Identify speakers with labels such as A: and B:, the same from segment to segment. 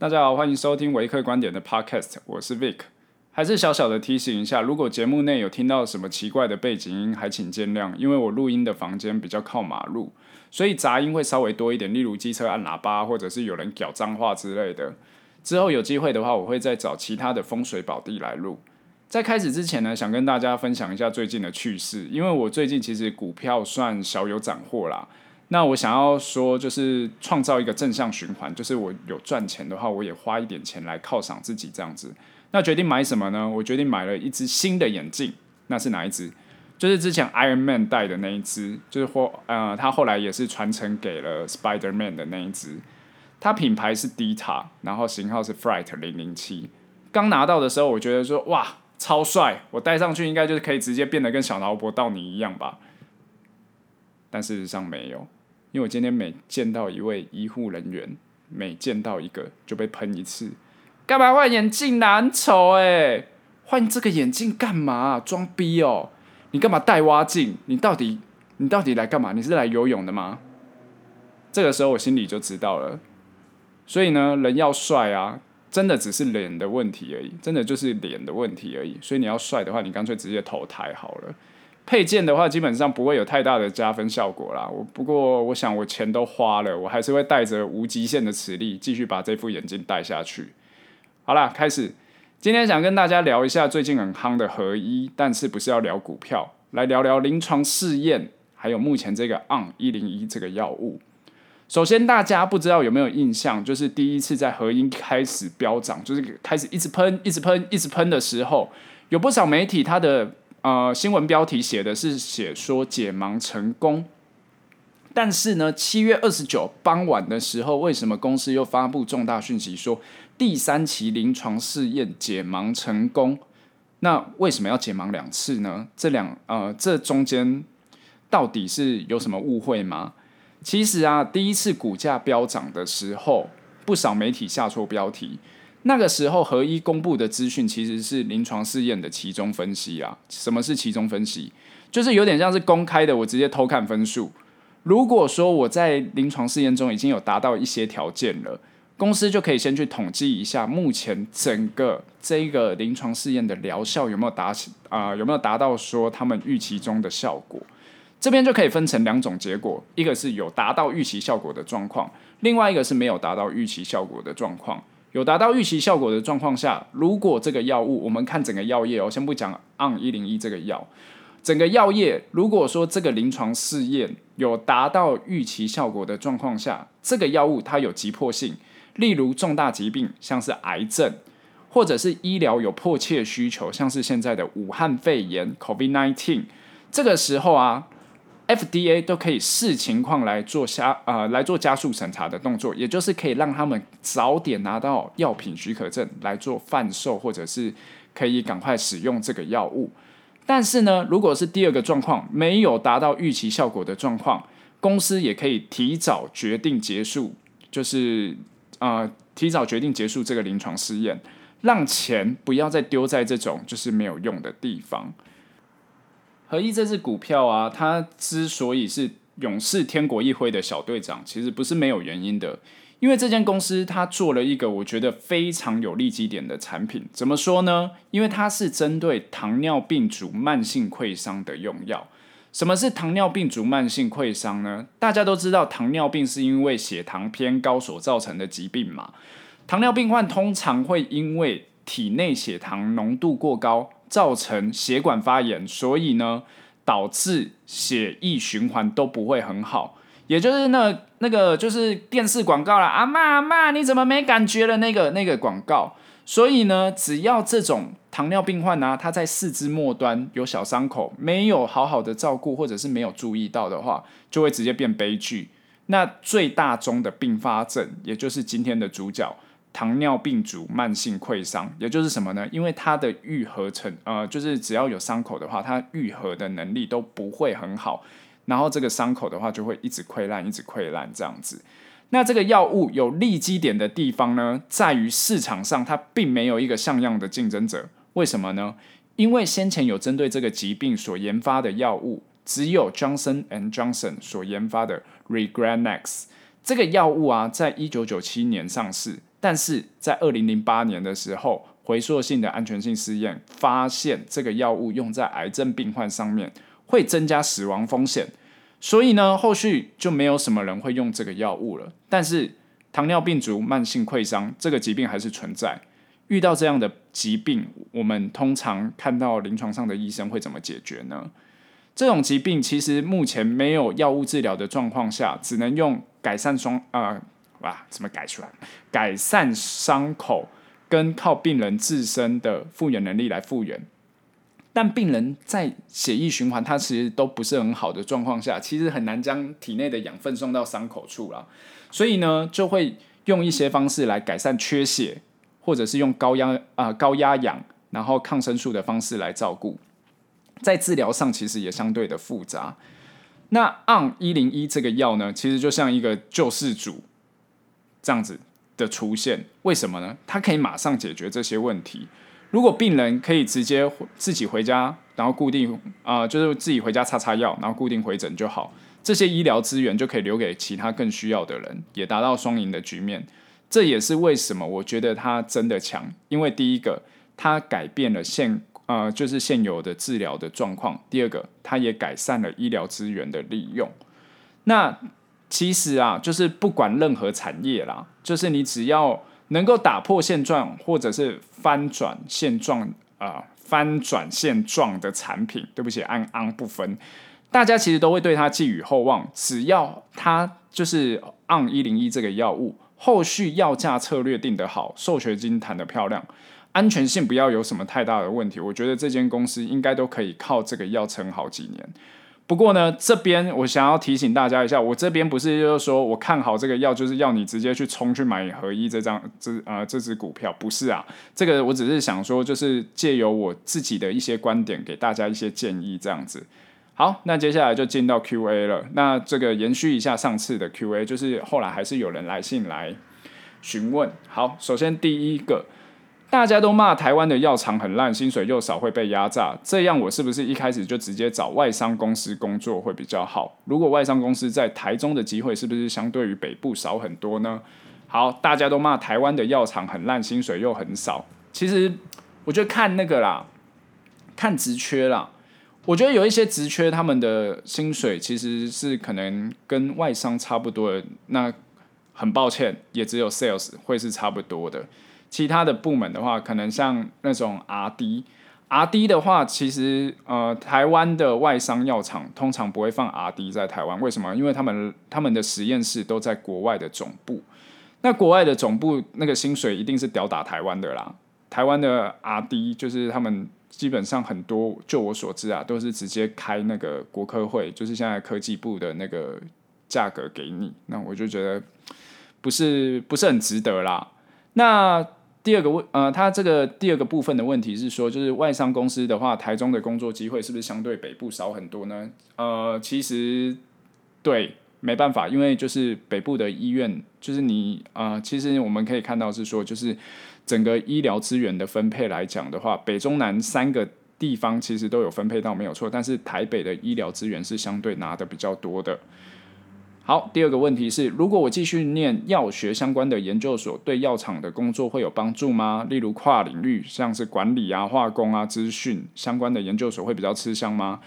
A: 大家好，欢迎收听维克观点的 Podcast，我是 Vic。还是小小的提醒一下，如果节目内有听到什么奇怪的背景音，还请见谅，因为我录音的房间比较靠马路，所以杂音会稍微多一点，例如机车按喇叭，或者是有人讲脏话之类的。之后有机会的话，我会再找其他的风水宝地来录。在开始之前呢，想跟大家分享一下最近的趣事，因为我最近其实股票算小有斩获啦。那我想要说，就是创造一个正向循环，就是我有赚钱的话，我也花一点钱来犒赏自己这样子。那决定买什么呢？我决定买了一只新的眼镜。那是哪一只？就是之前 Iron Man 戴的那一只，就是后呃，他后来也是传承给了 Spider Man 的那一只。它品牌是 Dita，然后型号是 Flight 零零七。刚拿到的时候，我觉得说哇，超帅！我戴上去应该就是可以直接变得跟小劳勃道尼一样吧。但事实上没有。因为我今天每见到一位医护人员，每见到一个就被喷一次。干嘛换眼镜难？丑哎！换这个眼镜干嘛？装逼哦！你干嘛戴蛙镜？你到底你到底来干嘛？你是来游泳的吗？这个时候我心里就知道了。所以呢，人要帅啊，真的只是脸的问题而已，真的就是脸的问题而已。所以你要帅的话，你干脆直接投胎好了。配件的话，基本上不会有太大的加分效果啦。我不过，我想我钱都花了，我还是会带着无极限的磁力，继续把这副眼镜戴下去。好啦，开始。今天想跟大家聊一下最近很夯的合一，但是不是要聊股票，来聊聊临床试验，还有目前这个 ON 一零一这个药物。首先，大家不知道有没有印象，就是第一次在合一开始飙涨，就是开始一直喷、一直喷、一直喷的时候，有不少媒体它的。呃，新闻标题写的是写说解盲成功，但是呢，七月二十九傍晚的时候，为什么公司又发布重大讯息说第三期临床试验解盲成功？那为什么要解盲两次呢？这两呃，这中间到底是有什么误会吗？其实啊，第一次股价飙涨的时候，不少媒体下错标题。那个时候，合一公布的资讯其实是临床试验的其中分析啊。什么是其中分析？就是有点像是公开的，我直接偷看分数。如果说我在临床试验中已经有达到一些条件了，公司就可以先去统计一下目前整个这个临床试验的疗效有没有达啊、有没有达到说他们预期中的效果。这边就可以分成两种结果，一个是有达到预期效果的状况，另外一个是没有达到预期效果的状况。有达到预期效果的状况下，如果这个药物，我们看整个药业哦，先不讲 ON 一零一这个药，整个药业，如果说这个临床试验有达到预期效果的状况下，这个药物它有急迫性，例如重大疾病，像是癌症，或者是医疗有迫切需求，像是现在的武汉肺炎 （COVID-19），这个时候啊。FDA 都可以视情况来做加呃来做加速审查的动作，也就是可以让他们早点拿到药品许可证来做贩售，或者是可以赶快使用这个药物。但是呢，如果是第二个状况没有达到预期效果的状况，公司也可以提早决定结束，就是呃提早决定结束这个临床试验，让钱不要再丢在这种就是没有用的地方。合一这支股票啊，它之所以是勇士天国一挥的小队长，其实不是没有原因的。因为这间公司它做了一个我觉得非常有利基点的产品。怎么说呢？因为它是针对糖尿病足慢性溃伤的用药。什么是糖尿病足慢性溃伤呢？大家都知道，糖尿病是因为血糖偏高所造成的疾病嘛。糖尿病患通常会因为体内血糖浓度过高，造成血管发炎，所以呢，导致血液循环都不会很好。也就是那那个就是电视广告啦，阿嬷阿嬷，你怎么没感觉了？那个那个广告。所以呢，只要这种糖尿病患呢、他在四肢末端有小伤口，没有好好的照顾，或者是没有注意到的话，就会直接变悲剧。那最大宗的并发症，也就是今天的主角。糖尿病足慢性溃伤，也就是什么呢？因为它的愈合成，呃，就是只要有伤口的话，它愈合的能力都不会很好，然后这个伤口的话就会一直溃烂，一直溃烂这样子。那这个药物有利基点的地方呢，在于市场上它并没有一个像样的竞争者。为什么呢？因为先前有针对这个疾病所研发的药物，只有 Johnson and Johnson 所研发的 Regranex 这个药物啊，在一九九七年上市。但是在二零零八年的时候，回溯性的安全性试验发现，这个药物用在癌症病患上面会增加死亡风险，所以呢，后续就没有什么人会用这个药物了。但是糖尿病足慢性溃疡这个疾病还是存在。遇到这样的疾病，我们通常看到临床上的医生会怎么解决呢？这种疾病其实目前没有药物治疗的状况下，只能用改善双啊、哇，怎么改出来？改善伤口跟靠病人自身的复原能力来复原。但病人在血液循环它其实都不是很好的状况下，其实很难将体内的养分送到伤口处了。所以呢，就会用一些方式来改善缺血。或者是用高压啊、高压氧，然后抗生素的方式来照顾，在治疗上其实也相对的复杂。那 ON 一零一这个药呢，其实就像一个救世主这样子的出现。为什么呢？它可以马上解决这些问题。如果病人可以直接自己回家，然后固定啊、就是自己回家擦擦药，然后固定回诊就好，这些医疗资源就可以留给其他更需要的人，也达到双赢的局面。这也是为什么我觉得它真的强，因为第一个，它改变了现呃就是现有的治疗的状况；第二个，它也改善了医疗资源的利用。那其实啊，就是不管任何产业啦，就是你只要能够打破现状或者是翻转现状啊、翻转现状的产品，对不起，按昂不分，大家其实都会对它寄予厚望。只要它就是昂一零一这个药物。后续药价策略定得好，授权金谈得漂亮，安全性不要有什么太大的问题，我觉得这间公司应该都可以靠这个药撑好几年。不过呢，这边我想要提醒大家一下，我这边不是就是说我看好这个药，就是要你直接去冲去买合一这张这呃这支股票，不是啊，这个我只是想说，就是借由我自己的一些观点，给大家一些建议这样子。好，那接下来就进到 Q&A 了。那这个延续一下上次的 Q&A，就是后来还是有人来信来询问。好，首先第一个，大家都骂台湾的药厂很烂，薪水又少，会被压榨。这样我是不是一开始就直接找外商公司工作会比较好？如果外商公司在台中的机会，是不是相对于北部少很多呢？好，大家都骂台湾的药厂很烂，薪水又很少。其实我觉得看那个啦，看职缺啦。我觉得有一些职缺，他们的薪水其实是可能跟外商差不多的。那很抱歉，也只有 sales 会是差不多的。其他的部门的话，可能像那种 RD，RD 的话，其实呃，台湾的外商药厂通常不会放 RD 在台湾。为什么？因为他们他们的实验室都在国外的总部。那国外的总部那个薪水一定是吊打台湾的啦。台湾的 RD 就是他们。基本上很多，就我所知啊，都是直接开那个国科会，就是现在科技部的那个价格给你。那我就觉得不是不是很值得啦。那第二个问，呃，他这个第二个部分的问题是说，就是外商公司的话，台中的工作机会是不是相对北部少很多呢？呃，其实对，没办法，因为就是北部的医院，就是你、呃，其实我们可以看到是说，就是。整个医疗资源的分配来讲的话，北中南三个地方其实都有分配到没有错，但是台北的医疗资源是相对拿的比较多的。好，第二个问题是，如果我继续念药学相关的研究所，对药厂的工作会有帮助吗？例如跨领域，像是管理啊、化工啊、资讯相关的研究所会比较吃香吗？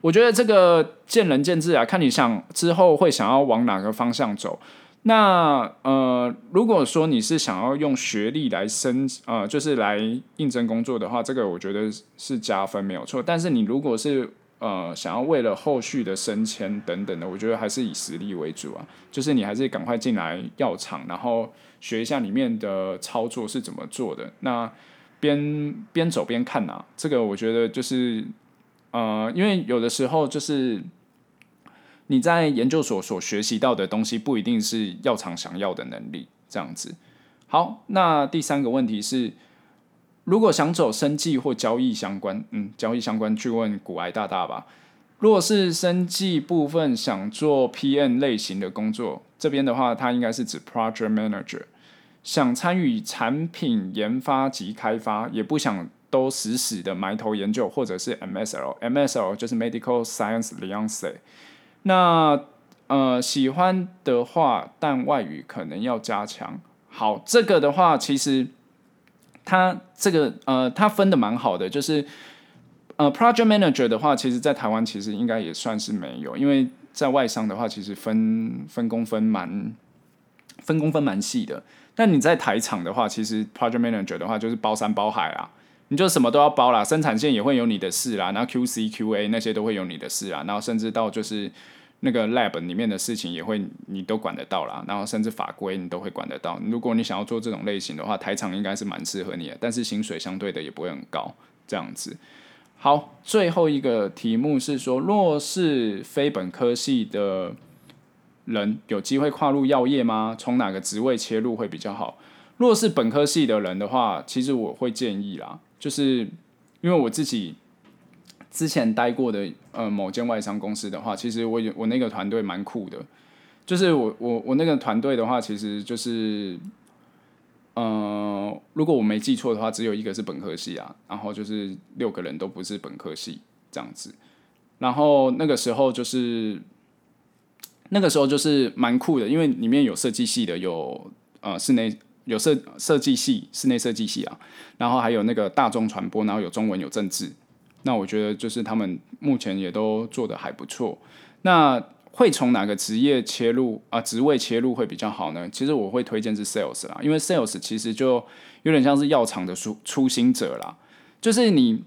A: 我觉得这个见仁见智啊，看你想之后会想要往哪个方向走。那呃，如果说你是想要用学历来升呃，就是来应征工作的话，这个我觉得是加分没有错。但是你如果是呃想要为了后续的升迁等等的，我觉得还是以实力为主啊。就是你还是赶快进来药厂，然后学一下里面的操作是怎么做的。那边边走边看啊，这个我觉得就是呃，因为有的时候就是。你在研究所所学习到的东西不一定是药厂想要的能力，这样子。好，那第三个问题是，如果想走生技或交易相关，嗯，交易相关去问古癌大大吧。如果是生技部分想做 PM 类型的工作，这边的话，它应该是指 Project Manager，想参与产品研发及开发，也不想都死死的埋头研究，或者是 MSL，MSL 就是 Medical Science Liaison。那呃，喜欢的话，但外语可能要加强。好，这个的话其实它这个呃，它分的蛮好的，就是呃，project manager 的话，其实在台湾其实应该也算是没有，因为在外商的话，其实分分工分蛮分工分蛮细的。但你在台厂的话，其实 project manager 的话就是包山包海啊。你就什么都要包啦，生产线也会有你的事啦，然后 QC、QA 那些都会有你的事啊，然后甚至到就是那个 lab 里面的事情也会你都管得到啦，然后甚至法规你都会管得到。如果你想要做这种类型的话，台厂应该是蛮适合你的，但是薪水相对的也不会很高，这样子。好，最后一个题目是说，若是非本科系的人有机会跨入药业吗？从哪个职位切入会比较好？若是本科系的人的话，其实我会建议啦。就是因为我自己之前待过的呃某间外商公司的话，其实我有我那个团队蛮酷的。就是我我我那个团队的话，其实就是呃，如果我没记错的话，只有一个是本科系啊，然后就是六个人都不是本科系这样子。然后那个时候就是那个时候就是蛮酷的，因为里面有设计系的，有呃室内。有设设计系、室内设计系啊，然后还有那个大众传播，然后有中文、有政治。那我觉得就是他们目前也都做得还不错。那会从哪个职业切入啊？职位切入会比较好呢？其实我会推荐是 sales 啦，因为 sales 其实就有点像是药厂的初初心者啦。就是你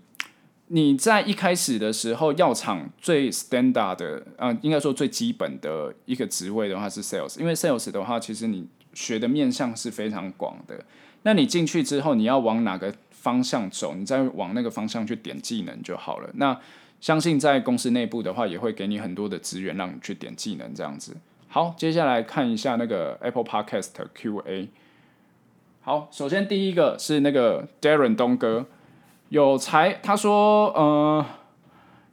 A: 你在一开始的时候，药厂最 standard 的，啊，应该说最基本的一个职位的话是 sales，因为 sales 的话，其实你。学的面向是非常广的，那你进去之后，你要往哪个方向走，你再往那个方向去点技能就好了。那相信在公司内部的话，也会给你很多的资源让你去点技能这样子。好，接下来看一下那个 Apple Podcast Q&A。好，首先第一个是那个 Darren 东哥，有才，他说，呃，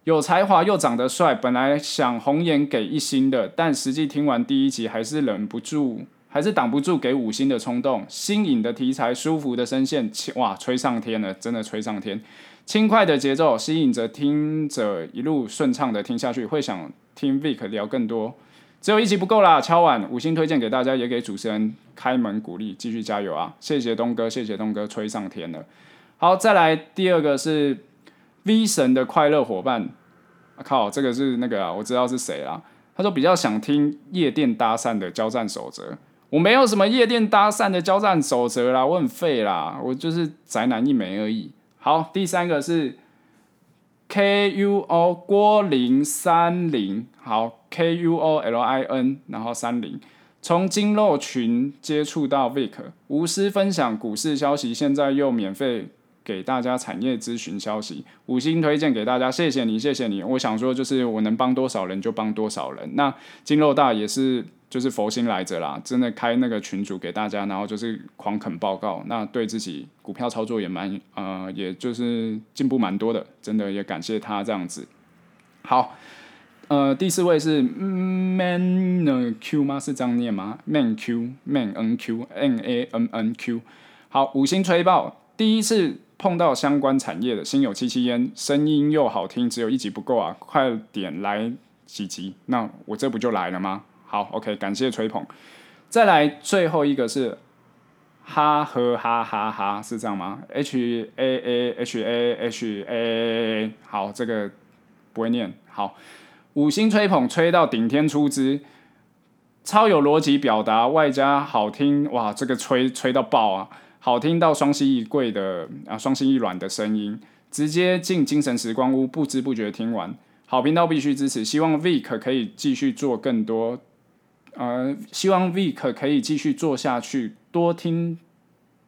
A: 有才华又长得帅，本来想红颜给一星的，但实际听完第一集还是忍不住。还是挡不住给五星的冲动，新颖的题材，舒服的声线，哇，吹上天了，真的吹上天！轻快的节奏吸引着听者一路顺畅的听下去，会想听 Vic 聊更多。只有一集不够啦，敲碗五星推荐给大家，也给主持人开门鼓励，继续加油啊！谢谢东哥，谢谢东哥，吹上天了。好，再来第二个是 V 神的快乐伙伴，靠，这个是那个啊，我知道是谁啦。他说比较想听夜店搭讪的交战守则。我没有什么夜店搭讪的交战守则啦，我很废啦，我就是宅男一枚而已。好，第三个是 K U O 郭林三零，好 K U O L I N，然后三零，从金肉群接触到 Vic，无私分享股市消息，现在又免费给大家产业咨询消息，五星推荐给大家，谢谢你，谢谢你。我想说，就是我能帮多少人就帮多少人。那金肉大也是。就是佛心来着啦，真的开那个群组给大家，然后就是狂啃报告，那对自己股票操作也蛮呃，也就是进步蛮多的，真的也感谢他这样子。好，呃，第四位是 Man Q 吗？是这样念吗？Man Q Man N Q N A N N Q。好，五星吹爆，第一次碰到相关产业的，心有戚戚焉，声音又好听，只有一集不够啊，快点来几集，那我这不就来了吗？好，OK，感谢吹捧。再来最后一个是哈呵哈哈哈，是这样吗？H A A H A H A，好，这个不会念。好，五星吹捧吹到顶天出汁，超有逻辑表达，外加好听，哇，这个吹吹到爆啊！好听到双膝一跪的啊，双膝一软的声音，直接进精神时光屋，不知不觉听完，好频道必须支持，希望 Vic 可以继续做更多。呃，希望 Vic 可以继续做下去，多听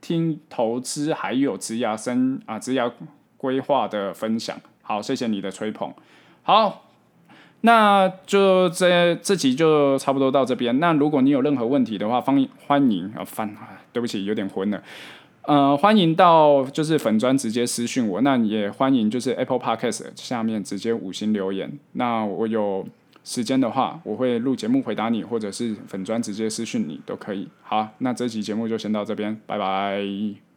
A: 听投资还有职涯生啊职涯规划的分享。好，谢谢你的吹捧。好，那就这这集就差不多到这边。那如果你有任何问题的话，欢迎欢迎啊翻，对不起，有点昏了。呃，欢迎到就是粉专直接私讯我，那也欢迎就是 Apple Podcast 下面直接五星留言。那我有。时间的话，我会录节目回答你，或者是粉专直接私讯你都可以。好，那这期节目就先到这边，拜拜。